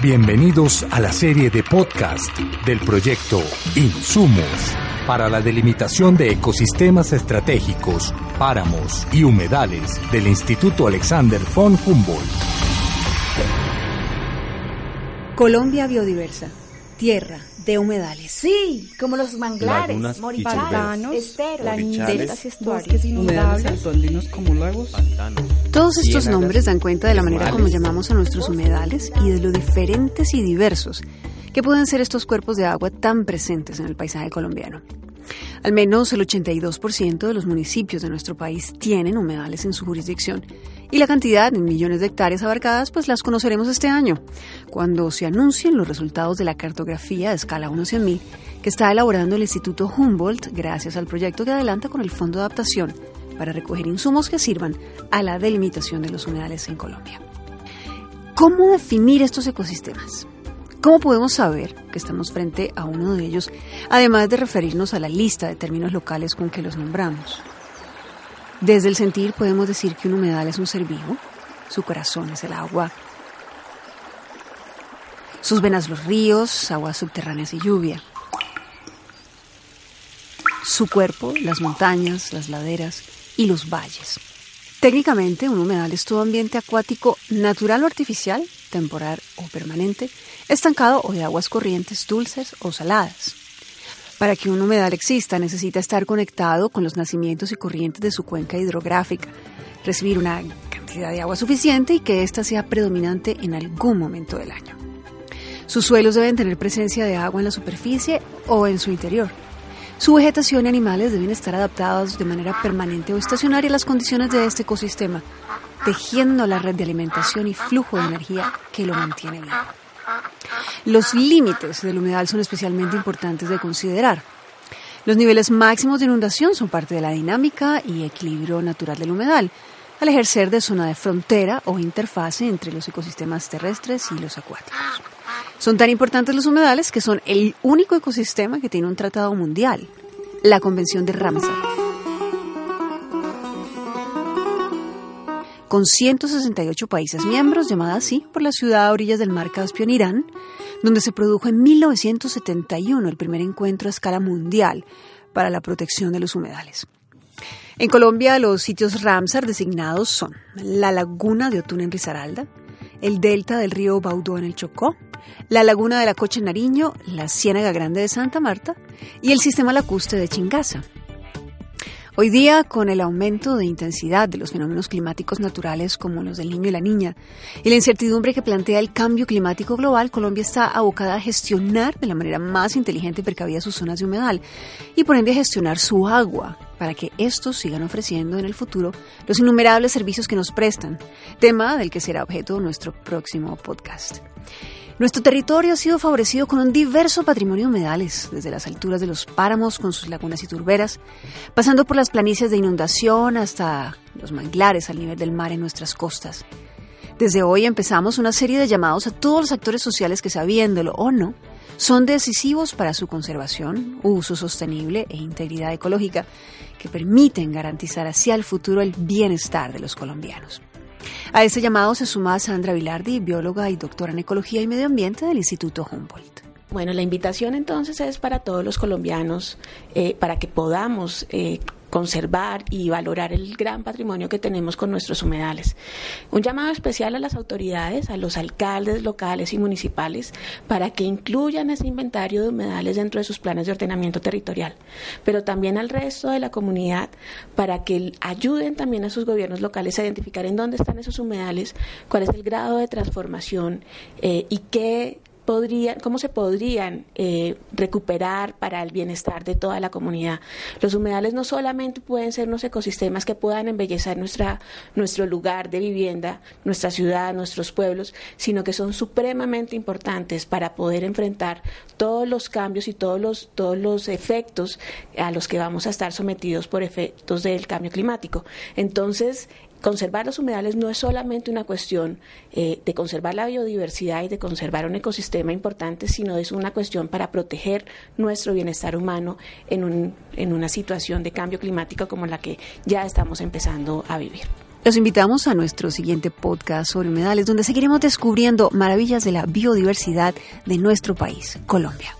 Bienvenidos a la serie de podcast del proyecto Insumos para la delimitación de ecosistemas estratégicos, páramos y humedales del Instituto Alexander von Humboldt. Colombia biodiversa, tierra de humedales. Sí, como los manglares, moripantanos, esteros, Orichales, deltas y estuarios. bosques inundables, andinos como lagos. Todos estos nombres dan cuenta de la manera como llamamos a nuestros humedales y de lo diferentes y diversos que pueden ser estos cuerpos de agua tan presentes en el paisaje colombiano. Al menos el 82% de los municipios de nuestro país tienen humedales en su jurisdicción y la cantidad en millones de hectáreas abarcadas pues las conoceremos este año, cuando se anuncien los resultados de la cartografía de escala 1 100 mil que está elaborando el Instituto Humboldt gracias al proyecto que adelanta con el Fondo de Adaptación para recoger insumos que sirvan a la delimitación de los humedales en Colombia. ¿Cómo definir estos ecosistemas? ¿Cómo podemos saber que estamos frente a uno de ellos, además de referirnos a la lista de términos locales con que los nombramos? Desde el sentir podemos decir que un humedal es un ser vivo, su corazón es el agua, sus venas los ríos, aguas subterráneas y lluvia, su cuerpo las montañas, las laderas y los valles. Técnicamente, un humedal es todo ambiente acuático natural o artificial, temporal o permanente, estancado o de aguas corrientes dulces o saladas. Para que un humedal exista necesita estar conectado con los nacimientos y corrientes de su cuenca hidrográfica, recibir una cantidad de agua suficiente y que ésta sea predominante en algún momento del año. Sus suelos deben tener presencia de agua en la superficie o en su interior. Su vegetación y animales deben estar adaptados de manera permanente o estacionaria a las condiciones de este ecosistema, tejiendo la red de alimentación y flujo de energía que lo mantiene vivo. Los límites del humedal son especialmente importantes de considerar. Los niveles máximos de inundación son parte de la dinámica y equilibrio natural del humedal, al ejercer de zona de frontera o interfase entre los ecosistemas terrestres y los acuáticos. Son tan importantes los humedales que son el único ecosistema que tiene un tratado mundial, la Convención de Ramsar. Con 168 países miembros, llamada así por la ciudad a orillas del mar Caspio en Irán, donde se produjo en 1971 el primer encuentro a escala mundial para la protección de los humedales. En Colombia, los sitios Ramsar designados son la laguna de Otún en Risaralda, el delta del río Baudó en el Chocó, la laguna de la Cocha en Nariño, la Ciénaga Grande de Santa Marta y el sistema lacustre de Chingaza. Hoy día, con el aumento de intensidad de los fenómenos climáticos naturales como los del niño y la niña y la incertidumbre que plantea el cambio climático global, Colombia está abocada a gestionar de la manera más inteligente y precavida sus zonas de humedal y por ende a gestionar su agua para que estos sigan ofreciendo en el futuro los innumerables servicios que nos prestan, tema del que será objeto nuestro próximo podcast. Nuestro territorio ha sido favorecido con un diverso patrimonio de humedales, desde las alturas de los páramos con sus lagunas y turberas, pasando por las planicies de inundación hasta los manglares al nivel del mar en nuestras costas. Desde hoy empezamos una serie de llamados a todos los actores sociales que, sabiéndolo o no, son decisivos para su conservación, uso sostenible e integridad ecológica, que permiten garantizar hacia el futuro el bienestar de los colombianos. A este llamado se suma Sandra Vilardi, bióloga y doctora en Ecología y Medio Ambiente del Instituto Humboldt. Bueno, la invitación entonces es para todos los colombianos, eh, para que podamos eh, conservar y valorar el gran patrimonio que tenemos con nuestros humedales. Un llamado especial a las autoridades, a los alcaldes locales y municipales, para que incluyan ese inventario de humedales dentro de sus planes de ordenamiento territorial, pero también al resto de la comunidad, para que ayuden también a sus gobiernos locales a identificar en dónde están esos humedales, cuál es el grado de transformación eh, y qué podrían, cómo se podrían eh, recuperar para el bienestar de toda la comunidad. Los humedales no solamente pueden ser unos ecosistemas que puedan embellecer nuestra, nuestro lugar de vivienda, nuestra ciudad, nuestros pueblos, sino que son supremamente importantes para poder enfrentar todos los cambios y todos los, todos los efectos a los que vamos a estar sometidos por efectos del cambio climático. Entonces, conservar los humedales no es solamente una cuestión eh, de conservar la biodiversidad y de conservar un ecosistema importante, sino es una cuestión para proteger nuestro bienestar humano en, un, en una situación de cambio climático como la que ya estamos empezando a vivir. Los invitamos a nuestro siguiente podcast sobre humedales, donde seguiremos descubriendo maravillas de la biodiversidad de nuestro país, Colombia.